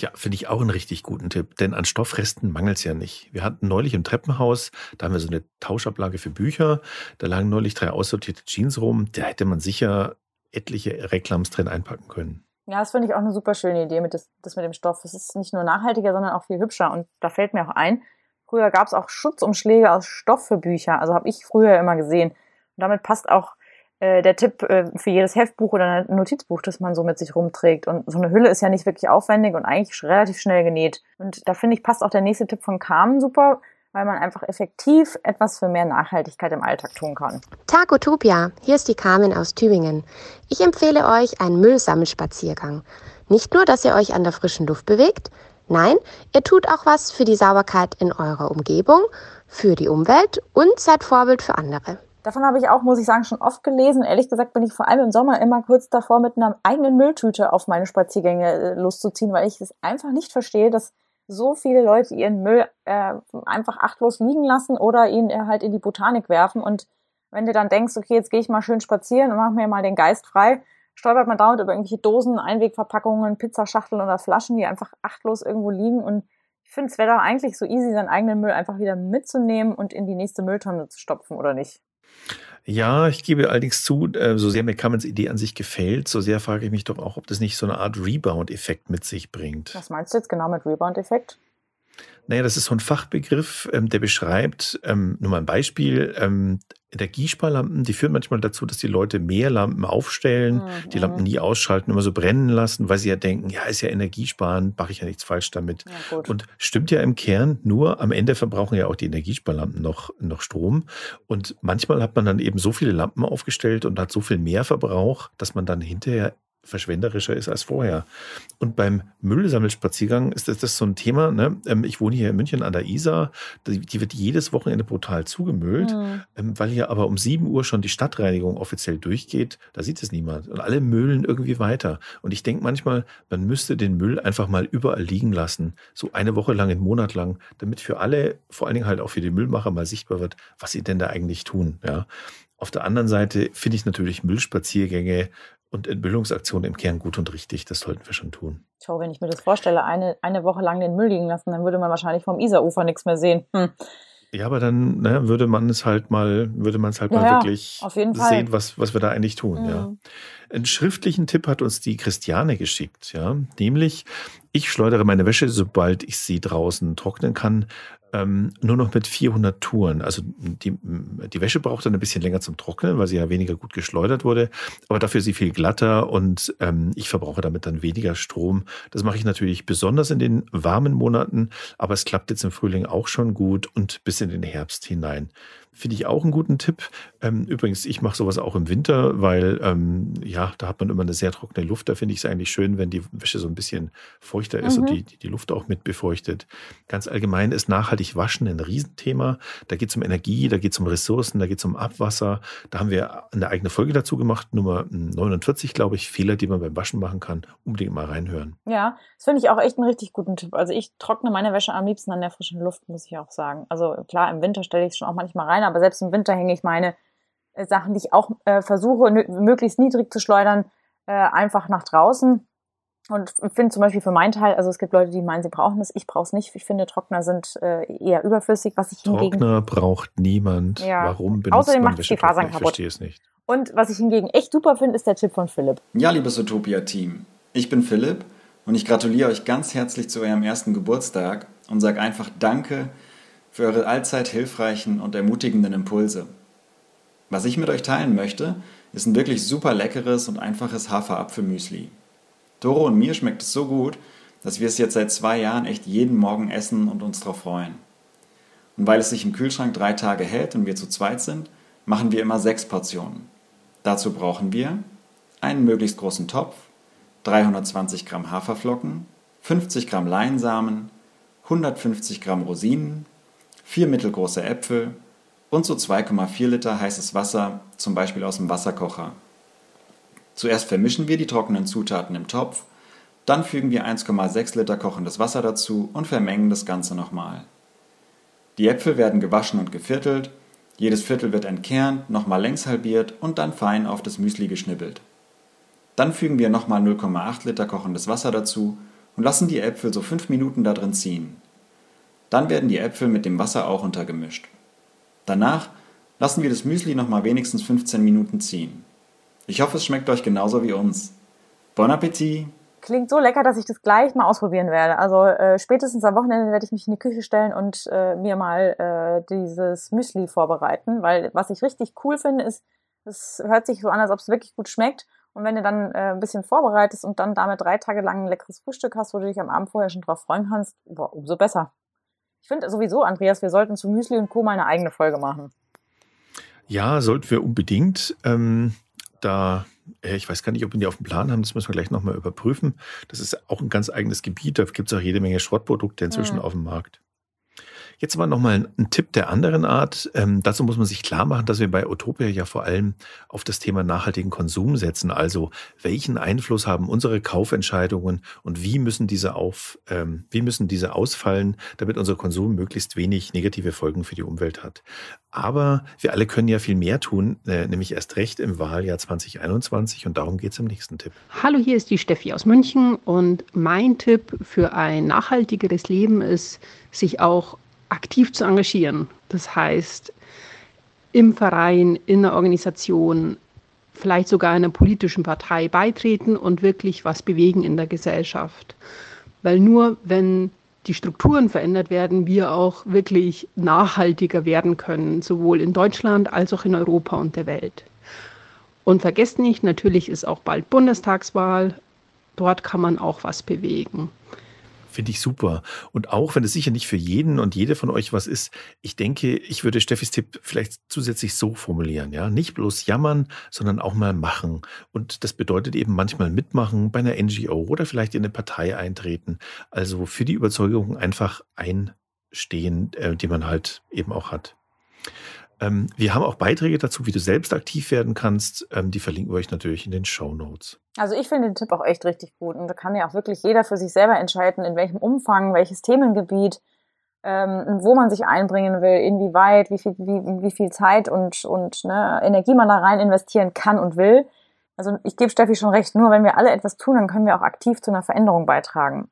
Speaker 1: Ja, finde ich auch einen richtig guten Tipp, denn an Stoffresten mangelt es ja nicht. Wir hatten neulich im Treppenhaus, da haben wir so eine Tauschablage für Bücher, da lagen neulich drei aussortierte Jeans rum, da hätte man sicher etliche Reklams drin einpacken können.
Speaker 3: Ja, das finde ich auch eine super schöne Idee mit das, das mit dem Stoff. Es ist nicht nur nachhaltiger, sondern auch viel hübscher. Und da fällt mir auch ein, früher gab es auch Schutzumschläge aus Stoff für Bücher. Also habe ich früher immer gesehen. Und damit passt auch äh, der Tipp äh, für jedes Heftbuch oder ein Notizbuch, das man so mit sich rumträgt. Und so eine Hülle ist ja nicht wirklich aufwendig und eigentlich relativ schnell genäht. Und da finde ich, passt auch der nächste Tipp von Carmen super, weil man einfach effektiv etwas für mehr Nachhaltigkeit im Alltag tun kann.
Speaker 13: Tag Utopia, hier ist die Carmen aus Tübingen. Ich empfehle euch einen Müllsammelspaziergang. Nicht nur, dass ihr euch an der frischen Luft bewegt, nein, ihr tut auch was für die Sauberkeit in eurer Umgebung, für die Umwelt und seid Vorbild für andere.
Speaker 3: Davon habe ich auch, muss ich sagen, schon oft gelesen. Ehrlich gesagt bin ich vor allem im Sommer immer kurz davor, mit einer eigenen Mülltüte auf meine Spaziergänge äh, loszuziehen, weil ich es einfach nicht verstehe, dass so viele Leute ihren Müll äh, einfach achtlos liegen lassen oder ihn äh, halt in die Botanik werfen. Und wenn du dann denkst, okay, jetzt gehe ich mal schön spazieren und mach mir mal den Geist frei, stolpert man dauernd über irgendwelche Dosen, Einwegverpackungen, Pizzaschachteln oder Flaschen, die einfach achtlos irgendwo liegen. Und ich finde, es wäre doch eigentlich so easy, seinen eigenen Müll einfach wieder mitzunehmen und in die nächste Mülltonne zu stopfen, oder nicht?
Speaker 1: Ja, ich gebe allerdings zu, äh, so sehr mir Cummins Idee an sich gefällt, so sehr frage ich mich doch auch, ob das nicht so eine Art Rebound-Effekt mit sich bringt.
Speaker 3: Was meinst du jetzt genau mit Rebound-Effekt?
Speaker 1: Naja, das ist so ein Fachbegriff, ähm, der beschreibt, ähm, nur mal ein Beispiel, ähm, Energiesparlampen, die führen manchmal dazu, dass die Leute mehr Lampen aufstellen, mhm. die Lampen nie ausschalten, immer so brennen lassen, weil sie ja denken, ja, ist ja Energiesparen, mache ich ja nichts falsch damit. Ja, und stimmt ja im Kern, nur am Ende verbrauchen ja auch die Energiesparlampen noch, noch Strom. Und manchmal hat man dann eben so viele Lampen aufgestellt und hat so viel mehr Verbrauch, dass man dann hinterher verschwenderischer ist als vorher. Und beim Müllsammelspaziergang ist das, das so ein Thema. Ne? Ähm, ich wohne hier in München an der Isar. Die wird jedes Wochenende brutal zugemüllt, mhm. weil hier aber um 7 Uhr schon die Stadtreinigung offiziell durchgeht. Da sieht es niemand. Und alle müllen irgendwie weiter. Und ich denke manchmal, man müsste den Müll einfach mal überall liegen lassen. So eine Woche lang, einen Monat lang, damit für alle, vor allen Dingen halt auch für die Müllmacher mal sichtbar wird, was sie denn da eigentlich tun. Ja? Auf der anderen Seite finde ich natürlich Müllspaziergänge und Entmüllungsaktionen im Kern gut und richtig. Das sollten wir schon tun.
Speaker 3: Schau, wenn ich mir das vorstelle, eine, eine Woche lang den Müll liegen lassen, dann würde man wahrscheinlich vom Isarufer nichts mehr sehen. Hm.
Speaker 1: Ja, aber dann ne, würde man es halt mal, würde man es halt ja, mal wirklich sehen, was, was wir da eigentlich tun. Mhm. Ja. Einen schriftlichen Tipp hat uns die Christiane geschickt, ja, nämlich ich schleudere meine Wäsche, sobald ich sie draußen trocknen kann, ähm, nur noch mit 400 Touren. Also die, die Wäsche braucht dann ein bisschen länger zum Trocknen, weil sie ja weniger gut geschleudert wurde. Aber dafür ist sie viel glatter und ähm, ich verbrauche damit dann weniger Strom. Das mache ich natürlich besonders in den warmen Monaten, aber es klappt jetzt im Frühling auch schon gut und bis in den Herbst hinein. Finde ich auch einen guten Tipp. Ähm, übrigens, ich mache sowas auch im Winter, weil ähm, ja, da hat man immer eine sehr trockene Luft. Da finde ich es eigentlich schön, wenn die Wäsche so ein bisschen feuchter ist mhm. und die, die Luft auch mit befeuchtet. Ganz allgemein ist nachhaltig Waschen ein Riesenthema. Da geht es um Energie, da geht es um Ressourcen, da geht es um Abwasser. Da haben wir eine eigene Folge dazu gemacht, Nummer 49, glaube ich, Fehler, die man beim Waschen machen kann. Unbedingt mal reinhören.
Speaker 3: Ja, das finde ich auch echt einen richtig guten Tipp. Also ich trockne meine Wäsche am liebsten an der frischen Luft, muss ich auch sagen. Also klar, im Winter stelle ich es schon auch manchmal rein, aber selbst im Winter hänge ich meine äh, Sachen, die ich auch äh, versuche, möglichst niedrig zu schleudern, äh, einfach nach draußen. Und finde zum Beispiel für meinen Teil, also es gibt Leute, die meinen, sie brauchen das, ich brauche es nicht. Ich finde, Trockner sind äh, eher überflüssig, was ich
Speaker 1: hingegen... Trockner braucht niemand. Ja. Warum benutzt
Speaker 3: Außerdem macht die Fasern kaputt. Ich verstehe es nicht. Und was ich hingegen echt super finde, ist der Tipp von Philipp.
Speaker 14: Ja, liebes Utopia-Team, ich bin Philipp und ich gratuliere euch ganz herzlich zu eurem ersten Geburtstag und sage einfach Danke für eure allzeit hilfreichen und ermutigenden Impulse. Was ich mit euch teilen möchte, ist ein wirklich super leckeres und einfaches Haferapfelmüsli. Doro und mir schmeckt es so gut, dass wir es jetzt seit zwei Jahren echt jeden Morgen essen und uns darauf freuen. Und weil es sich im Kühlschrank drei Tage hält und wir zu zweit sind, machen wir immer sechs Portionen. Dazu brauchen wir einen möglichst großen Topf, 320 Gramm Haferflocken, 50 Gramm Leinsamen, 150 Gramm Rosinen, vier mittelgroße Äpfel und so 2,4 Liter heißes Wasser, zum Beispiel aus dem Wasserkocher. Zuerst vermischen wir die trockenen Zutaten im Topf, dann fügen wir 1,6 Liter kochendes Wasser dazu und vermengen das Ganze nochmal. Die Äpfel werden gewaschen und geviertelt, jedes Viertel wird entkernt, nochmal längs halbiert und dann fein auf das Müsli geschnippelt. Dann fügen wir nochmal 0,8 Liter kochendes Wasser dazu und lassen die Äpfel so 5 Minuten da drin ziehen. Dann werden die Äpfel mit dem Wasser auch untergemischt. Danach lassen wir das Müsli nochmal wenigstens 15 Minuten ziehen. Ich hoffe, es schmeckt euch genauso wie uns. Bon Appetit!
Speaker 3: Klingt so lecker, dass ich das gleich mal ausprobieren werde. Also äh, spätestens am Wochenende werde ich mich in die Küche stellen und äh, mir mal äh, dieses Müsli vorbereiten, weil was ich richtig cool finde, ist, es hört sich so an, als ob es wirklich gut schmeckt. Und wenn du dann äh, ein bisschen vorbereitest und dann damit drei Tage lang ein leckeres Frühstück hast, wo du dich am Abend vorher schon drauf freuen kannst, boah, umso besser. Ich finde sowieso, Andreas, wir sollten zu Müsli und Co. mal eine eigene Folge machen.
Speaker 1: Ja, sollten wir unbedingt. Ähm, da, äh, ich weiß gar nicht, ob wir die auf dem Plan haben, das müssen wir gleich nochmal überprüfen. Das ist auch ein ganz eigenes Gebiet, da gibt es auch jede Menge Schrottprodukte inzwischen mhm. auf dem Markt. Jetzt aber nochmal ein, Tipp der anderen Art. Ähm, dazu muss man sich klar machen, dass wir bei Utopia ja vor allem auf das Thema nachhaltigen Konsum setzen. Also welchen Einfluss haben unsere Kaufentscheidungen und wie müssen diese auf, ähm, wie müssen diese ausfallen, damit unser Konsum möglichst wenig negative Folgen für die Umwelt hat. Aber wir alle können ja viel mehr tun, äh, nämlich erst recht im Wahljahr 2021 und darum geht es im nächsten Tipp.
Speaker 15: Hallo, hier ist die Steffi aus München und mein Tipp für ein nachhaltigeres Leben ist, sich auch aktiv zu engagieren. Das heißt, im Verein, in einer Organisation, vielleicht sogar einer politischen Partei beitreten und wirklich was bewegen in der Gesellschaft. Weil nur wenn die Strukturen verändert werden, wir auch wirklich nachhaltiger werden können, sowohl in Deutschland als auch in Europa und der Welt. Und vergesst nicht, natürlich ist auch bald Bundestagswahl. Dort kann man auch was bewegen.
Speaker 1: Finde ich super. Und auch wenn es sicher nicht für jeden und jede von euch was ist, ich denke, ich würde Steffis Tipp vielleicht zusätzlich so formulieren, ja. Nicht bloß jammern, sondern auch mal machen. Und das bedeutet eben manchmal mitmachen bei einer NGO oder vielleicht in eine Partei eintreten. Also für die Überzeugung einfach einstehen, äh, die man halt eben auch hat. Ähm, wir haben auch Beiträge dazu, wie du selbst aktiv werden kannst. Ähm, die verlinken wir euch natürlich in den Show Notes.
Speaker 3: Also ich finde den Tipp auch echt richtig gut. Und da kann ja auch wirklich jeder für sich selber entscheiden, in welchem Umfang, welches Themengebiet, ähm, wo man sich einbringen will, inwieweit, wie viel, wie, wie viel Zeit und, und ne, Energie man da rein investieren kann und will. Also ich gebe Steffi schon recht, nur wenn wir alle etwas tun, dann können wir auch aktiv zu einer Veränderung beitragen.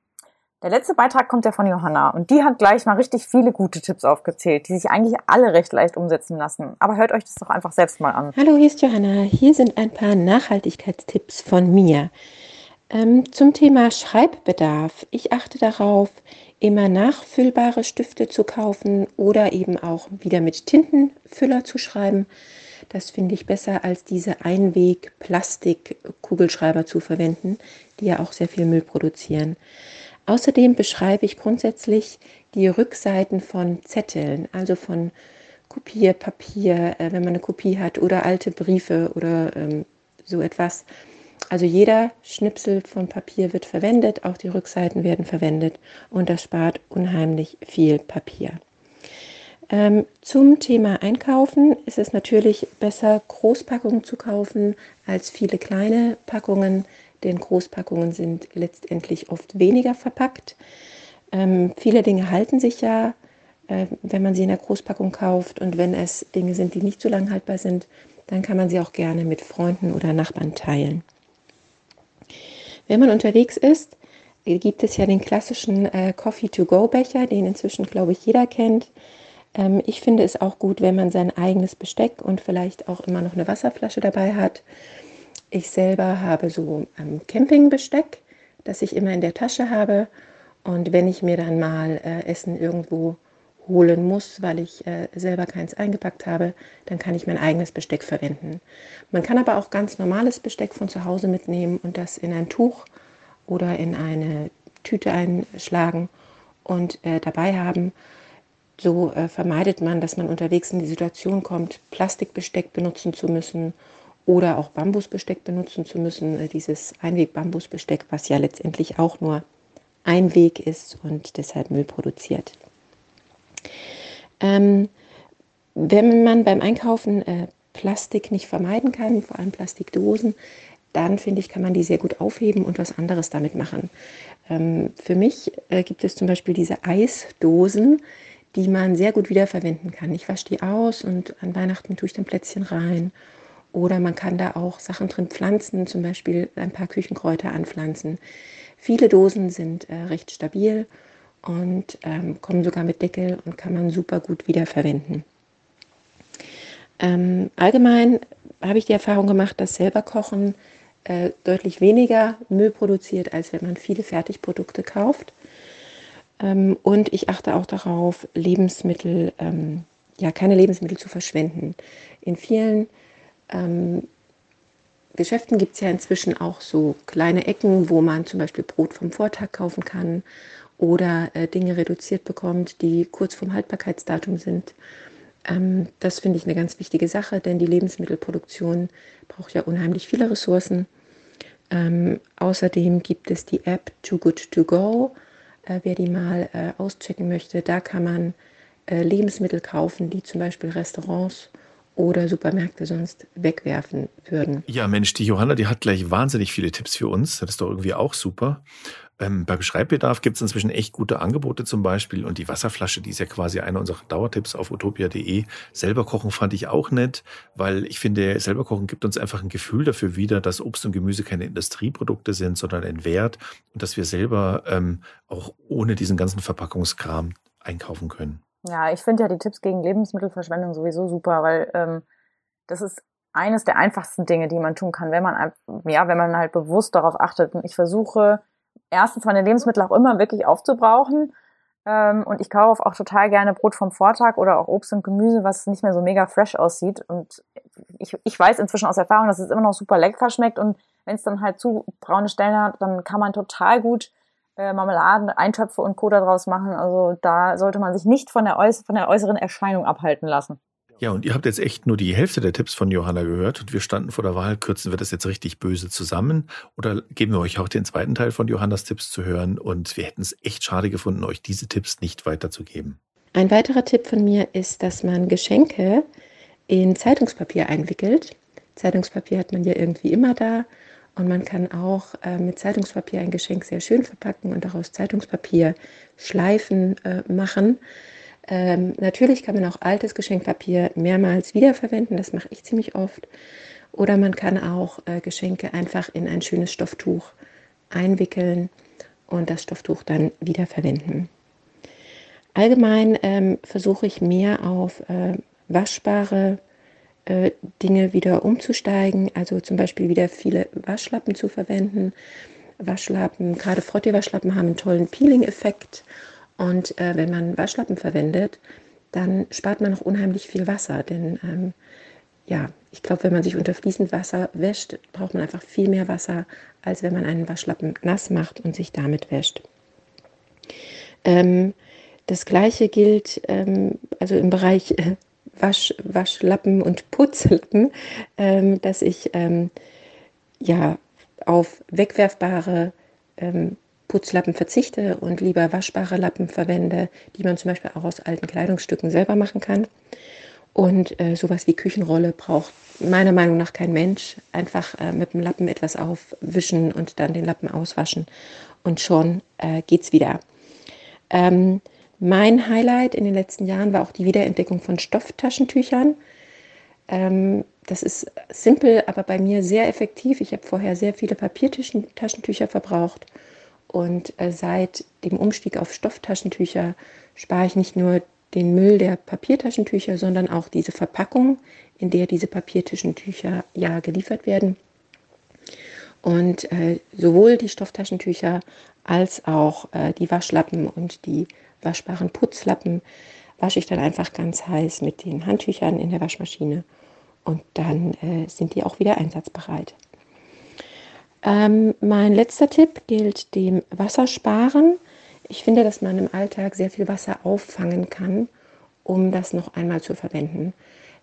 Speaker 3: Der letzte Beitrag kommt ja von Johanna und die hat gleich mal richtig viele gute Tipps aufgezählt, die sich eigentlich alle recht leicht umsetzen lassen. Aber hört euch das doch einfach selbst mal an.
Speaker 16: Hallo, hier ist Johanna. Hier sind ein paar Nachhaltigkeitstipps von mir. Ähm, zum Thema Schreibbedarf. Ich achte darauf, immer nachfüllbare Stifte zu kaufen oder eben auch wieder mit Tintenfüller zu schreiben. Das finde ich besser als diese Einweg-Plastik-Kugelschreiber zu verwenden, die ja auch sehr viel Müll produzieren. Außerdem beschreibe ich grundsätzlich die Rückseiten von Zetteln, also von Kopierpapier, äh, wenn man eine Kopie hat, oder alte Briefe oder ähm, so etwas. Also jeder Schnipsel von Papier wird verwendet, auch die Rückseiten werden verwendet und das spart unheimlich viel Papier. Ähm, zum Thema Einkaufen ist es natürlich besser, Großpackungen zu kaufen als viele kleine Packungen denn Großpackungen sind letztendlich oft weniger verpackt. Ähm, viele Dinge halten sich ja, äh, wenn man sie in der Großpackung kauft und wenn es Dinge sind, die nicht so lang haltbar sind, dann kann man sie auch gerne mit Freunden oder Nachbarn teilen. Wenn man unterwegs ist, gibt es ja den klassischen äh, Coffee-to-go-Becher, den inzwischen, glaube ich, jeder kennt. Ähm, ich finde es auch gut, wenn man sein eigenes Besteck und vielleicht auch immer noch eine Wasserflasche dabei hat ich selber habe so Campingbesteck, das ich immer in der Tasche habe. Und wenn ich mir dann mal äh, Essen irgendwo holen muss, weil ich äh, selber keins eingepackt habe, dann kann ich mein eigenes Besteck verwenden. Man kann aber auch ganz normales Besteck von zu Hause mitnehmen und das in ein Tuch oder in eine Tüte einschlagen und äh, dabei haben. So äh, vermeidet man, dass man unterwegs in die Situation kommt, Plastikbesteck benutzen zu müssen oder auch Bambusbesteck benutzen zu müssen, äh, dieses Einweg-Bambusbesteck, was ja letztendlich auch nur ein Weg ist und deshalb Müll produziert. Ähm, wenn man beim Einkaufen äh, Plastik nicht vermeiden kann, vor allem Plastikdosen, dann finde ich, kann man die sehr gut aufheben und was anderes damit machen. Ähm, für mich äh, gibt es zum Beispiel diese Eisdosen, die man sehr gut wiederverwenden kann. Ich wasche die aus und an Weihnachten tue ich dann Plätzchen rein. Oder man kann da auch Sachen drin pflanzen, zum Beispiel ein paar Küchenkräuter anpflanzen. Viele Dosen sind äh, recht stabil und ähm, kommen sogar mit Deckel und kann man super gut wiederverwenden. Ähm, allgemein habe ich die Erfahrung gemacht, dass selber Kochen äh, deutlich weniger Müll produziert, als wenn man viele Fertigprodukte kauft. Ähm, und ich achte auch darauf, Lebensmittel, ähm, ja, keine Lebensmittel zu verschwenden. In vielen ähm, Geschäften gibt es ja inzwischen auch so kleine Ecken, wo man zum Beispiel Brot vom Vortag kaufen kann oder äh, Dinge reduziert bekommt, die kurz vorm Haltbarkeitsdatum sind. Ähm, das finde ich eine ganz wichtige Sache, denn die Lebensmittelproduktion braucht ja unheimlich viele Ressourcen. Ähm, außerdem gibt es die App Too Good To Go. Äh, wer die mal äh, auschecken möchte, da kann man äh, Lebensmittel kaufen, die zum Beispiel Restaurants oder Supermärkte sonst wegwerfen würden.
Speaker 1: Ja, Mensch, die Johanna, die hat gleich wahnsinnig viele Tipps für uns. Das ist doch irgendwie auch super. Ähm, bei Beschreibbedarf gibt es inzwischen echt gute Angebote zum Beispiel. Und die Wasserflasche, die ist ja quasi einer unserer Dauertipps auf utopia.de. Selber kochen fand ich auch nett, weil ich finde, selber kochen gibt uns einfach ein Gefühl dafür wieder, dass Obst und Gemüse keine Industrieprodukte sind, sondern ein Wert und dass wir selber ähm, auch ohne diesen ganzen Verpackungskram einkaufen können.
Speaker 3: Ja, ich finde ja die Tipps gegen Lebensmittelverschwendung sowieso super, weil ähm, das ist eines der einfachsten Dinge, die man tun kann, wenn man ja, wenn man halt bewusst darauf achtet. Und ich versuche erstens meine Lebensmittel auch immer wirklich aufzubrauchen. Ähm, und ich kaufe auch total gerne Brot vom Vortag oder auch Obst und Gemüse, was nicht mehr so mega fresh aussieht. Und ich, ich weiß inzwischen aus Erfahrung, dass es immer noch super lecker schmeckt. Und wenn es dann halt zu braune Stellen hat, dann kann man total gut äh, Marmeladen, Eintöpfe und Co. daraus machen. Also da sollte man sich nicht von der, von der äußeren Erscheinung abhalten lassen.
Speaker 1: Ja, und ihr habt jetzt echt nur die Hälfte der Tipps von Johanna gehört und wir standen vor der Wahl, kürzen wir das jetzt richtig böse zusammen oder geben wir euch auch den zweiten Teil von Johannas Tipps zu hören und wir hätten es echt schade gefunden, euch diese Tipps nicht weiterzugeben.
Speaker 16: Ein weiterer Tipp von mir ist, dass man Geschenke in Zeitungspapier einwickelt. Zeitungspapier hat man ja irgendwie immer da und man kann auch äh, mit Zeitungspapier ein Geschenk sehr schön verpacken und daraus Zeitungspapier Schleifen äh, machen. Ähm, natürlich kann man auch altes Geschenkpapier mehrmals wiederverwenden, das mache ich ziemlich oft. Oder man kann auch äh, Geschenke einfach in ein schönes Stofftuch einwickeln und das Stofftuch dann wiederverwenden. Allgemein ähm, versuche ich mehr auf äh, waschbare äh, Dinge wieder umzusteigen, also zum Beispiel wieder viele Waschlappen zu verwenden. Waschlappen, gerade Frottee-Waschlappen haben einen tollen Peeling-Effekt und äh, wenn man Waschlappen verwendet, dann spart man noch unheimlich viel Wasser. Denn ähm, ja, ich glaube, wenn man sich unter fließend Wasser wäscht, braucht man einfach viel mehr Wasser, als wenn man einen Waschlappen nass macht und sich damit wäscht. Ähm, das gleiche gilt ähm, also im Bereich äh, Wasch, Waschlappen und Putzlappen, ähm, dass ich ähm, ja auf wegwerfbare ähm, Putzlappen verzichte und lieber waschbare Lappen verwende, die man zum Beispiel auch aus alten Kleidungsstücken selber machen kann. Und äh, sowas wie Küchenrolle braucht meiner Meinung nach kein Mensch. Einfach äh, mit dem Lappen etwas aufwischen und dann den Lappen auswaschen und schon äh, geht's wieder. Ähm, mein Highlight in den letzten Jahren war auch die Wiederentdeckung von Stofftaschentüchern. Ähm, das ist simpel, aber bei mir sehr effektiv. Ich habe vorher sehr viele Papiertaschentücher verbraucht und äh, seit dem Umstieg auf Stofftaschentücher spare ich nicht nur den Müll der Papiertaschentücher, sondern auch diese Verpackung, in der diese Papiertaschentücher ja geliefert werden. Und äh, sowohl die Stofftaschentücher als auch äh, die Waschlappen und die waschbaren Putzlappen wasche ich dann einfach ganz heiß mit den Handtüchern in der Waschmaschine und dann äh, sind die auch wieder einsatzbereit. Ähm, mein letzter Tipp gilt dem Wassersparen. Ich finde, dass man im Alltag sehr viel Wasser auffangen kann, um das noch einmal zu verwenden.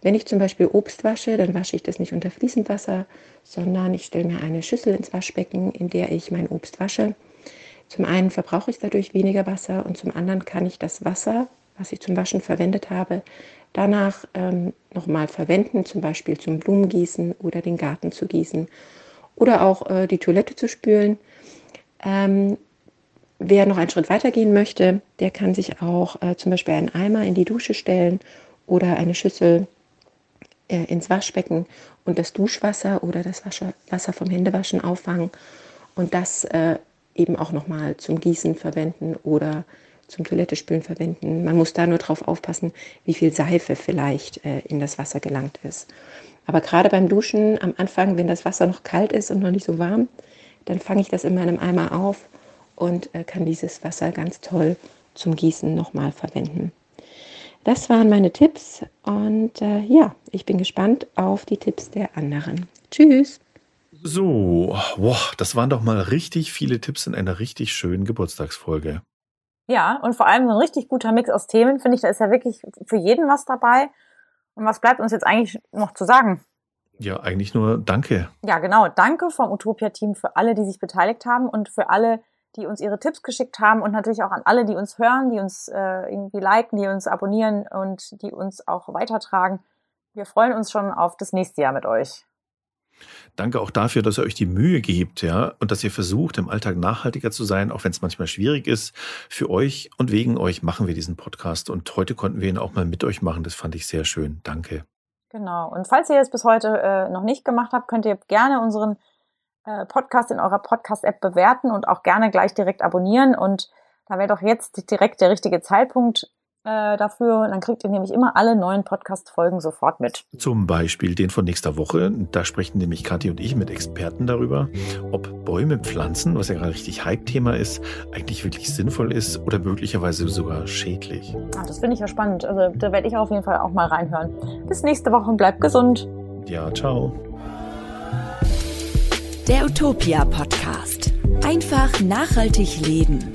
Speaker 16: Wenn ich zum Beispiel Obst wasche, dann wasche ich das nicht unter fließend Wasser, sondern ich stelle mir eine Schüssel ins Waschbecken, in der ich mein Obst wasche. Zum einen verbrauche ich dadurch weniger Wasser und zum anderen kann ich das Wasser, was ich zum Waschen verwendet habe, danach ähm, nochmal verwenden, zum Beispiel zum Blumengießen oder den Garten zu gießen oder auch äh, die Toilette zu spülen. Ähm, wer noch einen Schritt weiter gehen möchte, der kann sich auch äh, zum Beispiel einen Eimer in die Dusche stellen oder eine Schüssel äh, ins Waschbecken und das Duschwasser oder das Wasser vom Händewaschen auffangen und das äh, eben auch nochmal zum Gießen verwenden oder zum Toilettespülen verwenden. Man muss da nur drauf aufpassen, wie viel Seife vielleicht äh, in das Wasser gelangt ist. Aber gerade beim Duschen am Anfang, wenn das Wasser noch kalt ist und noch nicht so warm, dann fange ich das in meinem Eimer auf und äh, kann dieses Wasser ganz toll zum Gießen nochmal verwenden. Das waren meine Tipps und äh, ja, ich bin gespannt auf die Tipps der anderen. Tschüss!
Speaker 1: So, wow, das waren doch mal richtig viele Tipps in einer richtig schönen Geburtstagsfolge.
Speaker 3: Ja, und vor allem so ein richtig guter Mix aus Themen, finde ich, da ist ja wirklich für jeden was dabei. Und was bleibt uns jetzt eigentlich noch zu sagen?
Speaker 1: Ja, eigentlich nur Danke.
Speaker 3: Ja, genau. Danke vom Utopia-Team für alle, die sich beteiligt haben und für alle, die uns ihre Tipps geschickt haben und natürlich auch an alle, die uns hören, die uns äh, irgendwie liken, die uns abonnieren und die uns auch weitertragen. Wir freuen uns schon auf das nächste Jahr mit euch.
Speaker 1: Danke auch dafür, dass ihr euch die Mühe gebt, ja, und dass ihr versucht, im Alltag nachhaltiger zu sein, auch wenn es manchmal schwierig ist. Für euch und wegen euch machen wir diesen Podcast und heute konnten wir ihn auch mal mit euch machen. Das fand ich sehr schön. Danke.
Speaker 3: Genau. Und falls ihr es bis heute äh, noch nicht gemacht habt, könnt ihr gerne unseren äh, Podcast in eurer Podcast-App bewerten und auch gerne gleich direkt abonnieren. Und da wäre doch jetzt direkt der richtige Zeitpunkt, äh, dafür. Dann kriegt ihr nämlich immer alle neuen Podcast-Folgen sofort mit.
Speaker 1: Zum Beispiel den von nächster Woche. Da sprechen nämlich Kathi und ich mit Experten darüber, ob Bäume pflanzen, was ja gerade richtig Hype-Thema ist, eigentlich wirklich sinnvoll ist oder möglicherweise sogar schädlich.
Speaker 3: Ah, das finde ich ja spannend. Also da werde ich auf jeden Fall auch mal reinhören. Bis nächste Woche und bleibt gesund.
Speaker 1: Ja, ciao.
Speaker 2: Der Utopia Podcast. Einfach nachhaltig leben.